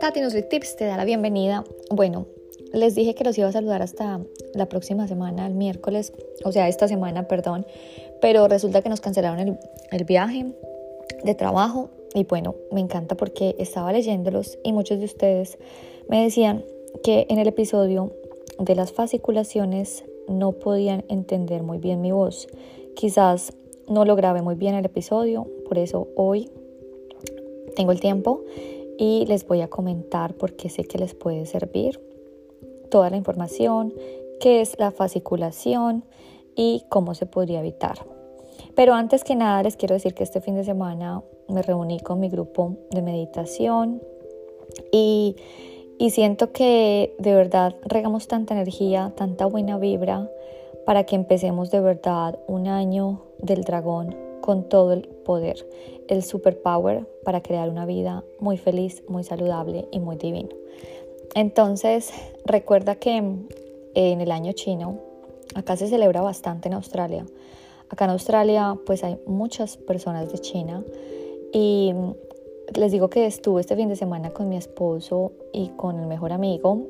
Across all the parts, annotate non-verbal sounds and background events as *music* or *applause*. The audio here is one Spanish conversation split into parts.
Tati Tips te da la bienvenida. Bueno, les dije que los iba a saludar hasta la próxima semana, el miércoles, o sea, esta semana, perdón, pero resulta que nos cancelaron el, el viaje de trabajo y bueno, me encanta porque estaba leyéndolos y muchos de ustedes me decían que en el episodio de las fasciculaciones no podían entender muy bien mi voz. Quizás no lo grabé muy bien el episodio, por eso hoy tengo el tiempo y les voy a comentar porque sé que les puede servir toda la información, qué es la fasciculación y cómo se podría evitar. Pero antes que nada les quiero decir que este fin de semana me reuní con mi grupo de meditación y, y siento que de verdad regamos tanta energía, tanta buena vibra para que empecemos de verdad un año del dragón con todo el poder, el superpower para crear una vida muy feliz, muy saludable y muy divino. Entonces, recuerda que en el año chino, acá se celebra bastante en Australia. Acá en Australia, pues hay muchas personas de China y les digo que estuve este fin de semana con mi esposo y con el mejor amigo.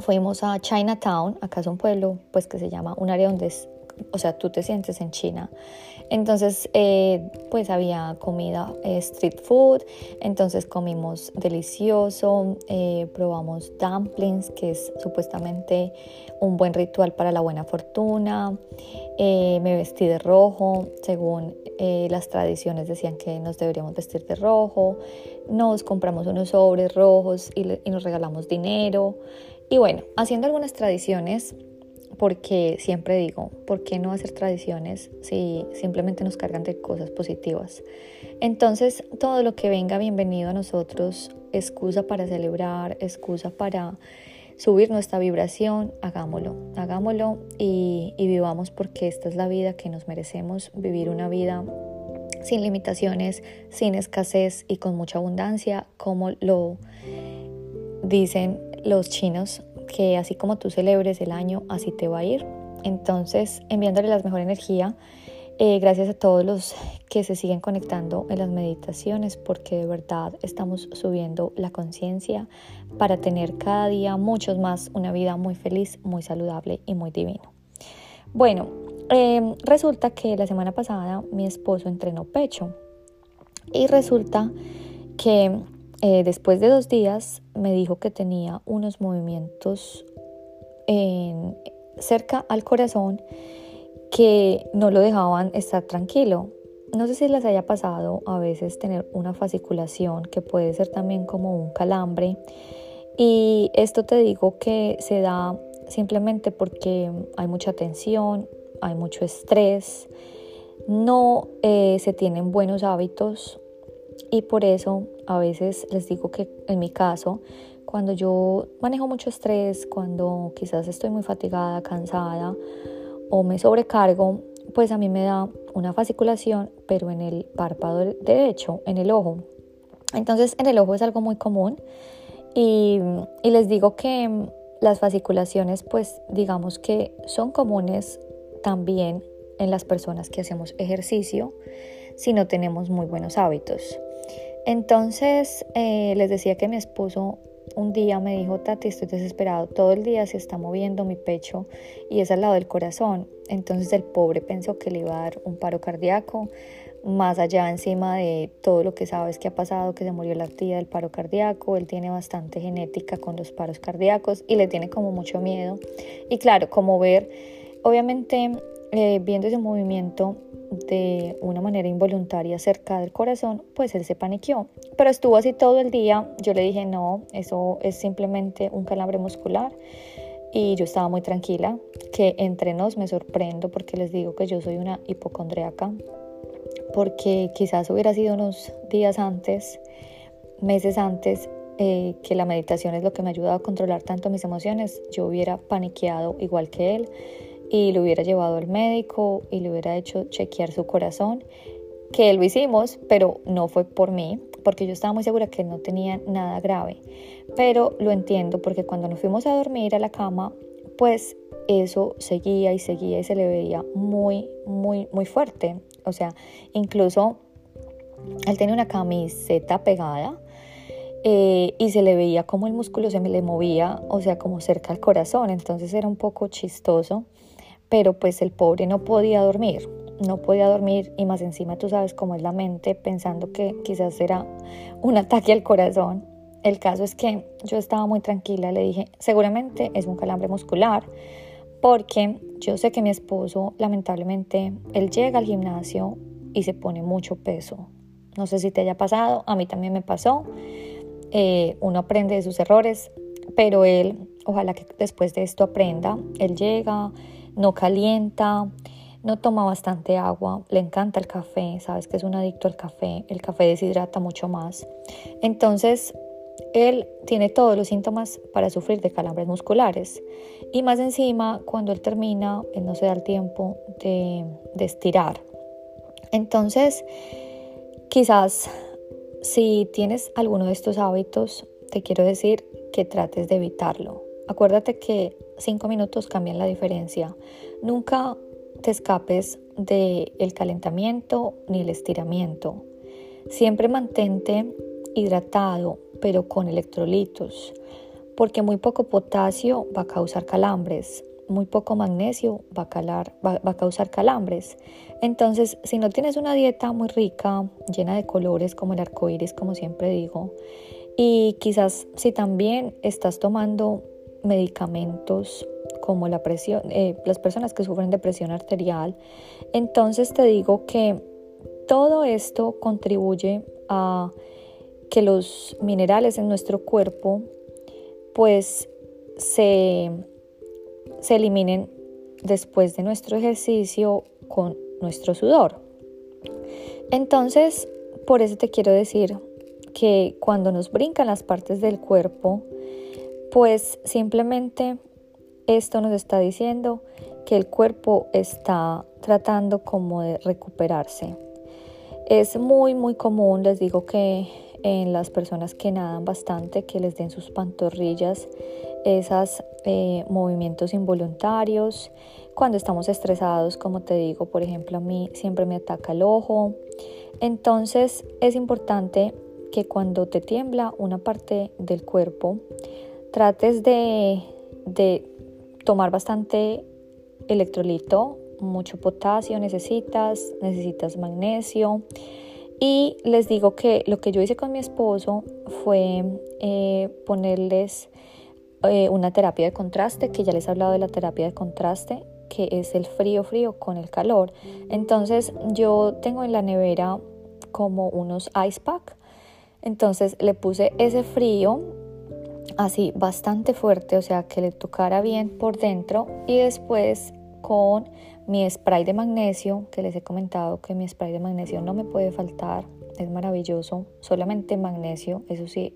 Fuimos a Chinatown, acá es un pueblo pues que se llama un área donde es o sea, tú te sientes en China. Entonces, eh, pues había comida eh, street food, entonces comimos delicioso, eh, probamos dumplings, que es supuestamente un buen ritual para la buena fortuna, me vestí de rojo, según las tradiciones decían que nos deberíamos vestir de rojo, nos compramos unos sobres rojos y, y nos regalamos dinero. Y bueno, haciendo algunas tradiciones, porque siempre digo, ¿por qué no hacer tradiciones si simplemente nos cargan de cosas positivas? Entonces, todo lo que venga bienvenido a nosotros, excusa para celebrar, excusa para subir nuestra vibración, hagámoslo, hagámoslo y, y vivamos porque esta es la vida que nos merecemos, vivir una vida sin limitaciones, sin escasez y con mucha abundancia, como lo dicen los chinos que así como tú celebres el año, así te va a ir. Entonces, enviándole la mejor energía, eh, gracias a todos los que se siguen conectando en las meditaciones, porque de verdad estamos subiendo la conciencia para tener cada día muchos más una vida muy feliz, muy saludable y muy divino. Bueno, em, resulta que la semana pasada mi esposo entrenó pecho y resulta que eh, después de dos días me dijo que tenía unos movimientos cerca al corazón que no lo dejaban estar tranquilo. No sé si les haya pasado a veces tener una fasciculación que puede ser también como un calambre. Y esto te digo que se da simplemente porque hay mucha tensión, hay mucho estrés, no eh, se tienen buenos hábitos y por eso a veces les digo que en mi caso, cuando yo manejo mucho estrés, cuando quizás estoy muy fatigada, cansada o me sobrecargo, pues a mí me da una fasciculación, pero en el párpado derecho, en el ojo. Entonces en el ojo es algo muy común y, les digo que las fasciculaciones pues digamos que son comunes también en las personas que hacemos ejercicio si no tenemos muy buenos hábitos. Entonces eh, les decía que mi esposo un día me dijo, Tati, estoy desesperado, todo el día se está moviendo mi pecho y es al lado del corazón. Entonces el pobre pensó que le iba a dar un paro cardíaco, más allá encima de todo lo que sabes que ha pasado, que se murió la tía del paro cardíaco, él tiene bastante genética con los paros cardíacos y le tiene como mucho miedo. Y claro, como ver, obviamente eh, viendo ese movimiento de una manera involuntaria cerca del corazón, pues él se paniqueó. Pero estuvo así todo el día. Yo le dije, no, eso es simplemente un calambre muscular. Y yo estaba muy tranquila, que entre nos me sorprendo porque les digo que yo soy una hipocondriaca, porque quizás hubiera sido unos días antes, meses antes, eh, que la meditación es lo que me ayuda a controlar tanto mis emociones, yo hubiera paniqueado igual que él y lo hubiera llevado al médico y le hubiera hecho chequear su corazón, que lo hicimos, pero no fue por mí, porque yo estaba muy segura que no tenía nada grave. Pero lo entiendo porque cuando nos fuimos a dormir a la cama, pues eso seguía y seguía y se le veía muy, muy, muy fuerte. O sea, incluso Él tenía una camiseta pegada eh, y se le veía como el músculo se me le movía, o sea, como cerca al corazón, entonces era un poco chistoso, pero pues el pobre no podía dormir, no podía dormir y más encima tú sabes cómo es la mente pensando que quizás era un *laughs* ataque al corazón. El caso es que yo estaba muy tranquila, le dije, seguramente es un calambre muscular, porque yo sé que mi esposo, lamentablemente, él llega al gimnasio y se pone mucho peso. No sé si te haya pasado, a mí también me pasó. Eh, uno aprende de sus errores, pero él, ojalá que después de esto aprenda, él llega, no calienta, no toma bastante agua, le encanta el café, sabes que es un adicto al café, el café deshidrata mucho más. Entonces, él tiene todos los síntomas para sufrir de calambres musculares y más encima, cuando él termina, él no se da el tiempo de, de estirar. Entonces, quizás si tienes alguno de estos hábitos, te quiero decir que trates de evitarlo. Acuérdate que cinco minutos cambian la diferencia. Nunca te escapes del el calentamiento ni el estiramiento. Siempre mantente hidratado, pero con electrolitos, porque muy poco potasio va a causar calambres muy poco magnesio va, a causar calambres. Entonces, si no tienes una dieta muy rica, llena de colores como el arco iris, como siempre digo, y quizás si también estás tomando medicamentos como la presión, eh, las personas que sufren de presión arterial, entonces te digo que todo esto contribuye a que los minerales en nuestro cuerpo pues se se eliminen después de nuestro ejercicio con nuestro sudor. Entonces, por eso te quiero decir que cuando nos brincan las partes del cuerpo, pues simplemente esto nos está diciendo que el cuerpo está tratando como de recuperarse. Es muy muy común, les digo que en las personas que nadan bastante, que les den sus pantorrillas esos eh, movimientos involuntarios. Cuando estamos estresados, como te digo, por ejemplo, a mí siempre me ataca el ojo. Entonces es importante que cuando te tiembla una parte del cuerpo, trates de, tomar bastante electrolito, mucho potasio necesitas, necesitas magnesio. Y les digo que lo que yo hice con mi esposo fue eh, ponerles eh, una terapia de contraste, que ya les he hablado de la terapia de contraste, que es el frío frío con el calor. Entonces yo tengo en la nevera como unos ice pack. Entonces le puse ese frío así bastante fuerte, o sea que le tocara bien por dentro y después con mi spray de magnesio, que les he comentado que mi spray de magnesio no me puede faltar, es maravilloso, solamente magnesio, eso sí,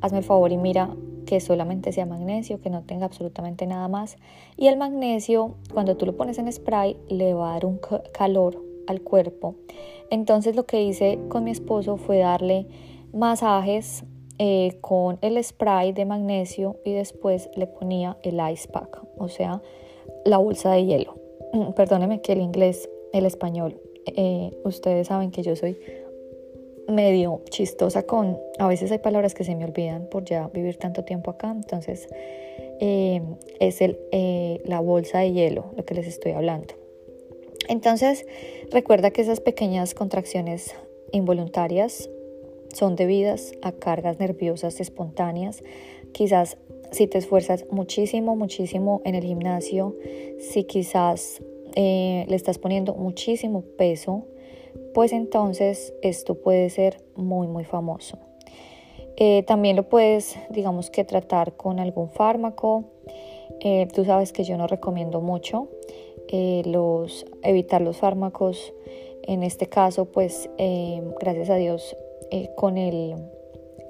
hazme el favor y mira que solamente sea magnesio, que no tenga absolutamente nada más. Y el magnesio, cuando tú lo pones en spray, le va a dar un calor al cuerpo. Entonces lo que hice con mi esposo fue darle masajes eh, con el spray de magnesio y después le ponía el ice pack, o sea, la bolsa de hielo. Perdóneme que el inglés, el español, eh, ustedes saben que yo soy medio chistosa con, a veces hay palabras que se me olvidan por ya vivir tanto tiempo acá, entonces eh, es el, la bolsa de hielo lo que les estoy hablando. Entonces recuerda que esas pequeñas contracciones involuntarias son debidas a cargas nerviosas espontáneas. Quizás si te esfuerzas muchísimo, muchísimo en el gimnasio, si quizás eh, le estás poniendo muchísimo peso, pues entonces esto puede ser muy muy famoso. Eh, también lo puedes, digamos que tratar con algún fármaco. Eh, tú sabes que yo no recomiendo mucho los, evitar los fármacos. En este caso, pues gracias a Dios, con el,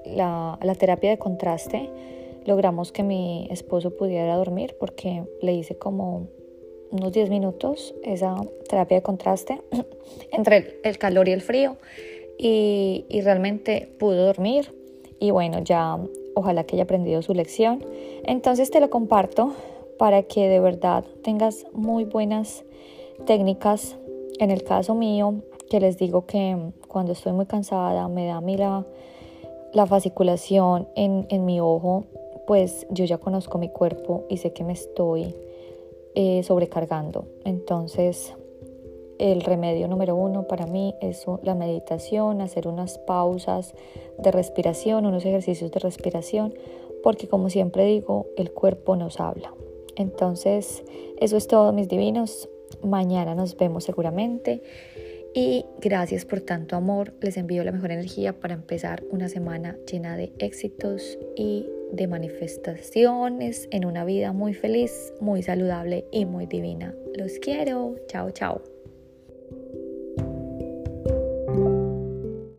la, la terapia de contraste logramos que mi esposo pudiera dormir porque le hice como unos 10 minutos esa terapia de contraste *clears throat* entre el calor y el frío y, realmente pudo dormir y bueno, ya ojalá que haya aprendido su lección. Entonces te lo comparto para que de verdad tengas muy buenas técnicas. En el caso mío, que les digo que cuando estoy muy cansada me da a mí la, la fasciculación en, en mi ojo, pues yo ya conozco mi cuerpo y sé que me estoy eh, sobrecargando. Entonces, el remedio número uno para mí es la meditación, hacer unas pausas de respiración, unos ejercicios de respiración, porque como siempre digo, el cuerpo nos habla. Entonces, eso es todo, mis divinos. Mañana nos vemos seguramente. Y gracias por tanto amor. Les envío la mejor energía para empezar una semana llena de éxitos y de manifestaciones en una vida muy feliz, muy saludable y muy divina. Los quiero. Chao, chao.